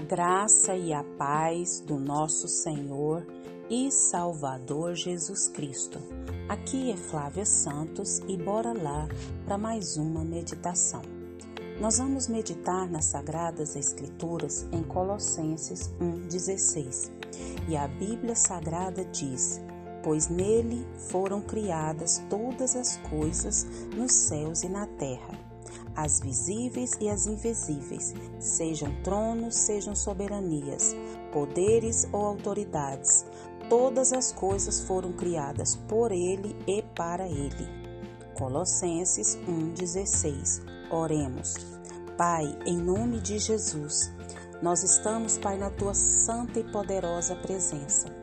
A graça e a paz do nosso Senhor e Salvador Jesus Cristo. Aqui é Flávia Santos e bora lá para mais uma meditação. Nós vamos meditar nas Sagradas Escrituras em Colossenses 1,16. E a Bíblia Sagrada diz: Pois nele foram criadas todas as coisas nos céus e na terra as visíveis e as invisíveis, sejam tronos, sejam soberanias, poderes ou autoridades. Todas as coisas foram criadas por Ele e para Ele. Colossenses 1,16 Oremos. Pai, em nome de Jesus, nós estamos, Pai, na tua santa e poderosa presença.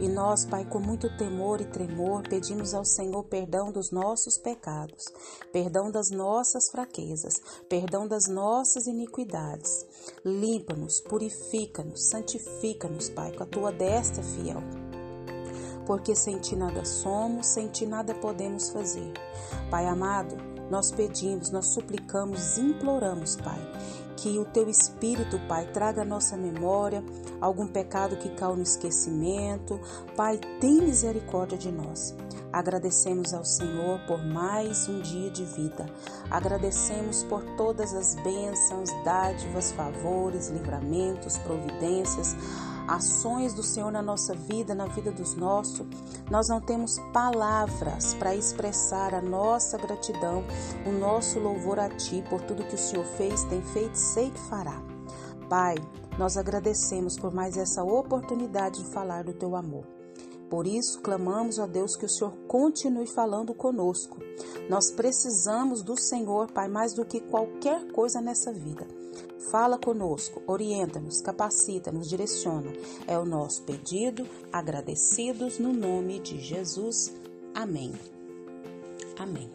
E nós, Pai, com muito temor e tremor, pedimos ao Senhor perdão dos nossos pecados, perdão das nossas fraquezas, perdão das nossas iniquidades. Limpa-nos, purifica-nos, santifica-nos, Pai, com a tua destra fiel. Porque sem ti nada somos, sem ti nada podemos fazer. Pai amado, nós pedimos, nós suplicamos, imploramos, Pai, que o teu Espírito, Pai, traga à nossa memória algum pecado que caiu no esquecimento. Pai, tem misericórdia de nós. Agradecemos ao Senhor por mais um dia de vida. Agradecemos por todas as bênçãos, dádivas, favores, livramentos, providências ações do Senhor na nossa vida, na vida dos nossos, nós não temos palavras para expressar a nossa gratidão, o nosso louvor a Ti por tudo que o Senhor fez, tem feito, sei que fará. Pai, nós agradecemos por mais essa oportunidade de falar do Teu amor. Por isso, clamamos a Deus que o Senhor continue falando conosco. Nós precisamos do Senhor, Pai, mais do que qualquer coisa nessa vida. Fala conosco, orienta-nos, capacita-nos, direciona. É o nosso pedido, agradecidos no nome de Jesus. Amém. Amém.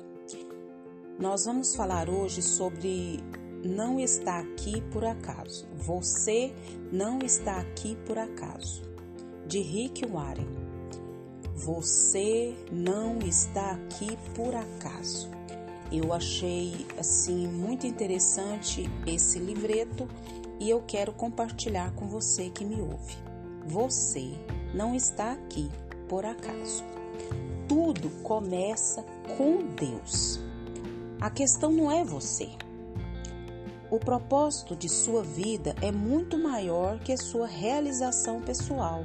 Nós vamos falar hoje sobre não está aqui por acaso. Você não está aqui por acaso. De Rick Warren. Você não está aqui por acaso. Eu achei assim muito interessante esse livreto e eu quero compartilhar com você que me ouve. Você não está aqui por acaso. Tudo começa com Deus. A questão não é você. O propósito de sua vida é muito maior que sua realização pessoal,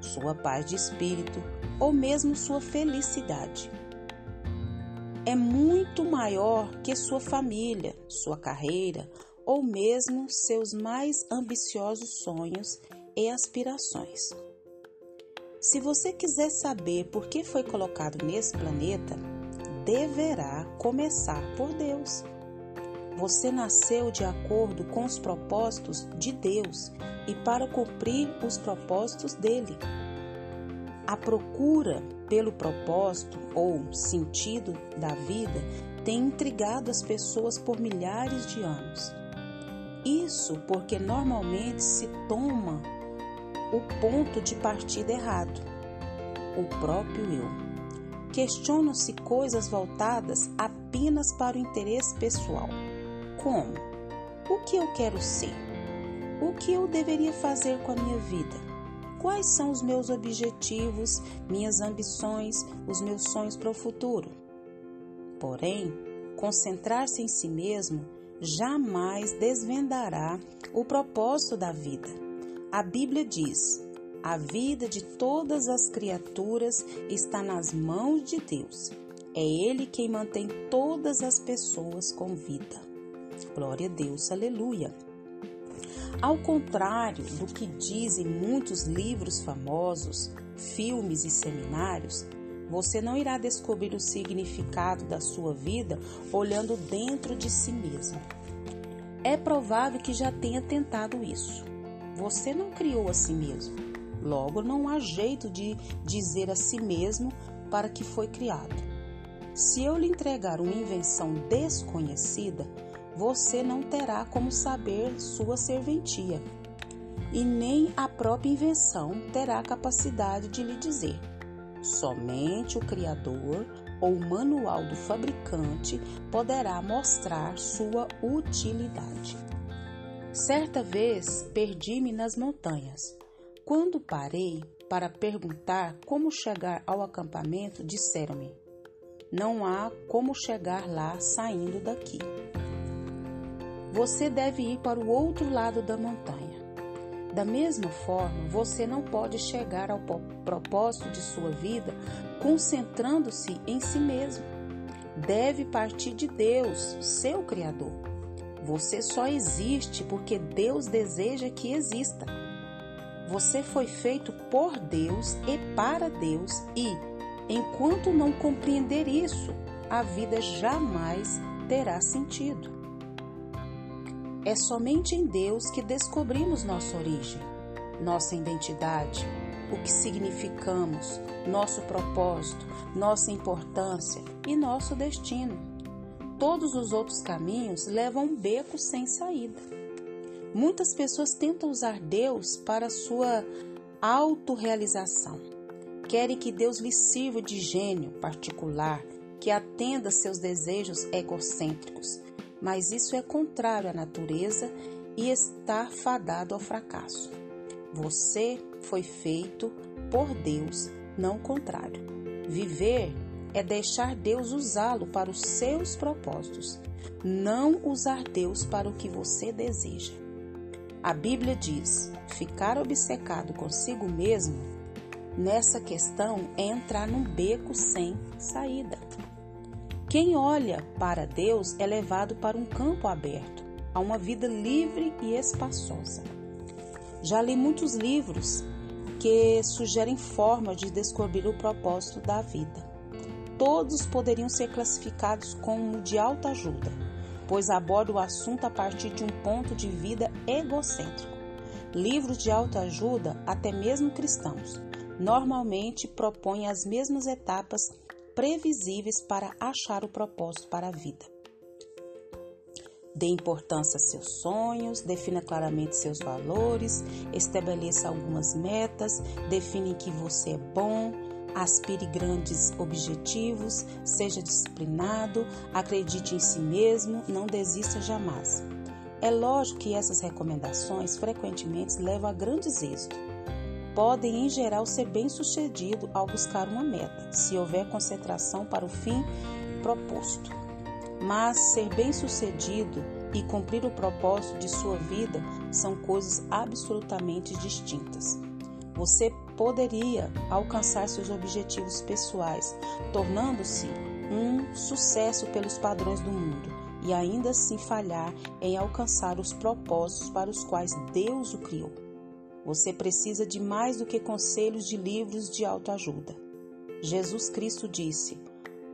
sua paz de espírito ou mesmo sua felicidade é muito maior que sua família, sua carreira ou mesmo seus mais ambiciosos sonhos e aspirações. Se você quiser saber por que foi colocado nesse planeta, deverá começar por Deus. Você nasceu de acordo com os propósitos de Deus e para cumprir os propósitos dele. A procura pelo propósito ou sentido da vida tem intrigado as pessoas por milhares de anos. Isso porque normalmente se toma o ponto de partida errado, o próprio eu. Questionam-se coisas voltadas apenas para o interesse pessoal, como? O que eu quero ser, o que eu deveria fazer com a minha vida quais são os meus objetivos, minhas ambições, os meus sonhos para o futuro. Porém, concentrar-se em si mesmo jamais desvendará o propósito da vida. A Bíblia diz: a vida de todas as criaturas está nas mãos de Deus. É Ele quem mantém todas as pessoas com vida. Glória a Deus, aleluia. Ao contrário do que dizem muitos livros famosos, filmes e seminários, você não irá descobrir o significado da sua vida olhando dentro de si mesmo. É provável que já tenha tentado isso. Você não criou a si mesmo. Logo, não há jeito de dizer a si mesmo para que foi criado. Se eu lhe entregar uma invenção desconhecida, você não terá como saber sua serventia, e nem a própria invenção terá capacidade de lhe dizer. Somente o Criador ou o manual do fabricante poderá mostrar sua utilidade. Certa vez perdi-me nas montanhas. Quando parei para perguntar como chegar ao acampamento, disseram-me: Não há como chegar lá saindo daqui. Você deve ir para o outro lado da montanha. Da mesma forma, você não pode chegar ao propósito de sua vida concentrando-se em si mesmo. Deve partir de Deus, seu Criador. Você só existe porque Deus deseja que exista. Você foi feito por Deus e para Deus, e, enquanto não compreender isso, a vida jamais terá sentido. É somente em Deus que descobrimos nossa origem, nossa identidade, o que significamos, nosso propósito, nossa importância e nosso destino. Todos os outros caminhos levam um beco sem saída. Muitas pessoas tentam usar Deus para sua autorrealização. Querem que Deus lhes sirva de gênio particular, que atenda seus desejos egocêntricos, mas isso é contrário à natureza e está fadado ao fracasso. Você foi feito por Deus, não o contrário. Viver é deixar Deus usá-lo para os seus propósitos, não usar Deus para o que você deseja. A Bíblia diz: ficar obcecado consigo mesmo nessa questão é entrar num beco sem saída. Quem olha para Deus é levado para um campo aberto, a uma vida livre e espaçosa. Já li muitos livros que sugerem formas de descobrir o propósito da vida. Todos poderiam ser classificados como de alta ajuda, pois abordam o assunto a partir de um ponto de vida egocêntrico. Livros de autoajuda, até mesmo cristãos, normalmente propõem as mesmas etapas previsíveis para achar o propósito para a vida. Dê importância a seus sonhos, defina claramente seus valores, estabeleça algumas metas, define que você é bom, aspire grandes objetivos, seja disciplinado, acredite em si mesmo, não desista jamais. É lógico que essas recomendações frequentemente levam a grandes êxitos podem, em geral, ser bem-sucedido ao buscar uma meta, se houver concentração para o fim proposto. Mas ser bem-sucedido e cumprir o propósito de sua vida são coisas absolutamente distintas. Você poderia alcançar seus objetivos pessoais, tornando-se um sucesso pelos padrões do mundo e ainda assim falhar em alcançar os propósitos para os quais Deus o criou. Você precisa de mais do que conselhos de livros de autoajuda. Jesus Cristo disse: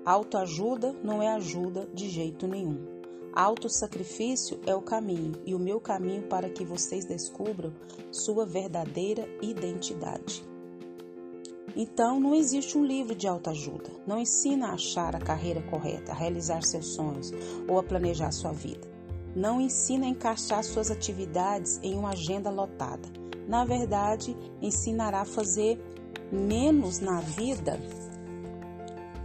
autoajuda não é ajuda de jeito nenhum. Autossacrifício é o caminho e o meu caminho para que vocês descubram sua verdadeira identidade. Então, não existe um livro de autoajuda. Não ensina a achar a carreira correta, a realizar seus sonhos ou a planejar sua vida. Não ensina a encaixar suas atividades em uma agenda lotada na verdade, ensinará a fazer menos na vida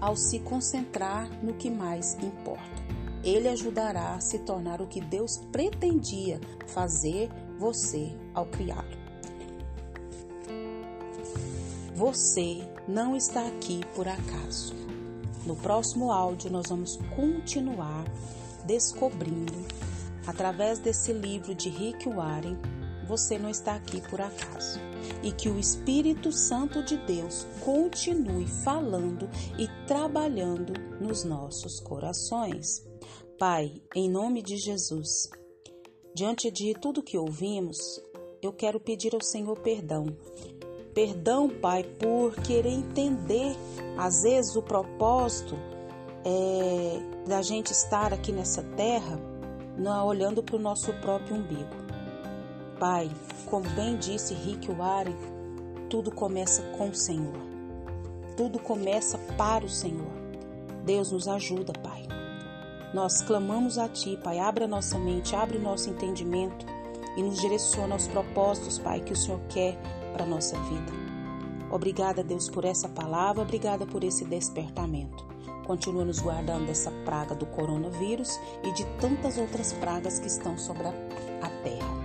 ao se concentrar no que mais importa. Ele ajudará a se tornar o que Deus pretendia fazer você ao criá-lo. Você não está aqui por acaso. No próximo áudio, nós vamos continuar descobrindo, através desse livro de Rick Warren, você não está aqui por acaso. E que o Espírito Santo de Deus continue falando e trabalhando nos nossos corações. Pai, em nome de Jesus, diante de tudo que ouvimos, eu quero pedir ao Senhor perdão. Perdão, Pai, por querer entender, às vezes, o propósito é, da gente estar aqui nessa terra, não olhando para o nosso próprio umbigo. Pai, como bem disse Rick Warren, tudo começa com o Senhor. Tudo começa para o Senhor. Deus nos ajuda, Pai. Nós clamamos a Ti, Pai. Abre a nossa mente, abre o nosso entendimento e nos direciona aos propósitos, Pai, que o Senhor quer para a nossa vida. Obrigada, Deus, por essa palavra, obrigada por esse despertamento. Continua nos guardando dessa praga do coronavírus e de tantas outras pragas que estão sobre a terra.